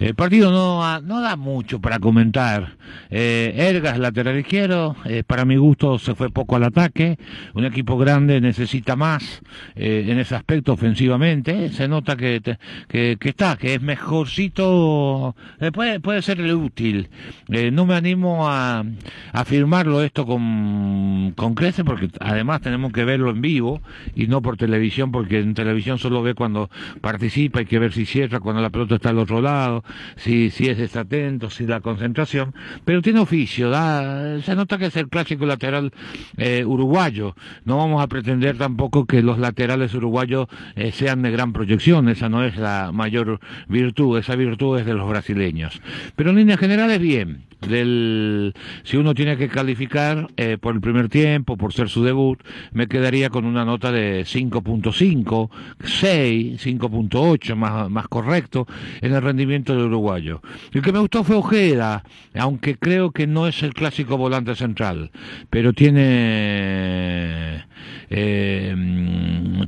El partido no, no da mucho para comentar. Eh, Ergas, lateral izquierdo, eh, para mi gusto se fue poco al ataque. Un equipo grande necesita más eh, en ese aspecto ofensivamente. Se nota que, que, está, que es mejorcito, eh, puede, puede serle útil. Eh, no me animo a afirmarlo esto con, con crece porque además tenemos que verlo en vivo y no por televisión porque en televisión solo ve cuando participa, hay que ver si cierra, cuando la pelota está al otro lado si, si es desatento, si la concentración, pero tiene oficio, da, se nota que es el clásico lateral eh, uruguayo. No vamos a pretender tampoco que los laterales uruguayos eh, sean de gran proyección, esa no es la mayor virtud, esa virtud es de los brasileños. Pero en líneas generales, bien del si uno tiene que calificar eh, por el primer tiempo, por ser su debut, me quedaría con una nota de 5.5, 6, 5.8 más, más correcto en el rendimiento uruguayo. El que me gustó fue Ojeda, aunque creo que no es el clásico volante central, pero tiene eh,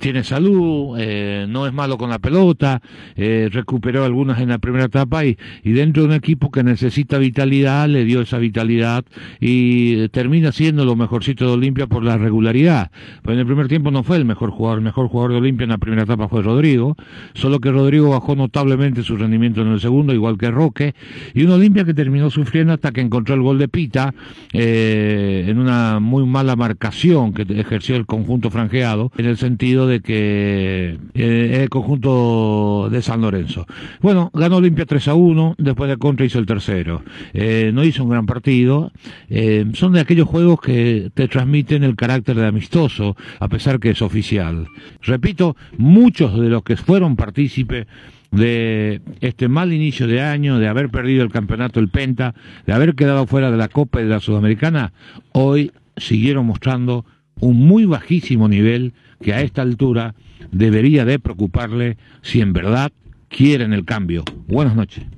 tiene salud, eh, no es malo con la pelota, eh, recuperó algunas en la primera etapa y, dentro de un equipo que necesita vitalidad le dio esa vitalidad y termina siendo lo mejorcito de Olimpia por la regularidad. Pero en el primer tiempo no fue el mejor jugador, el mejor jugador de Olimpia en la primera etapa fue Rodrigo, solo que Rodrigo bajó notablemente su rendimiento en el segundo, igual que Roque, y un Olimpia que terminó sufriendo hasta que encontró el gol de Pita en una muy mala marcación que ejerció el conjunto franjeado, en el sentido de que eh, el conjunto de San Lorenzo. Bueno, ganó Olimpia 3 a 1, después de contra hizo el tercero. Eh, no hizo un gran partido. Eh, son de aquellos juegos que te transmiten el carácter de amistoso, a pesar que es oficial. Repito, muchos de los que fueron partícipes de este mal inicio de año, de haber perdido el campeonato el Penta, de haber quedado fuera de la Copa y de la Sudamericana, hoy siguieron mostrando un muy bajísimo nivel que a esta altura debería de preocuparle si en verdad quieren el cambio. Buenas noches.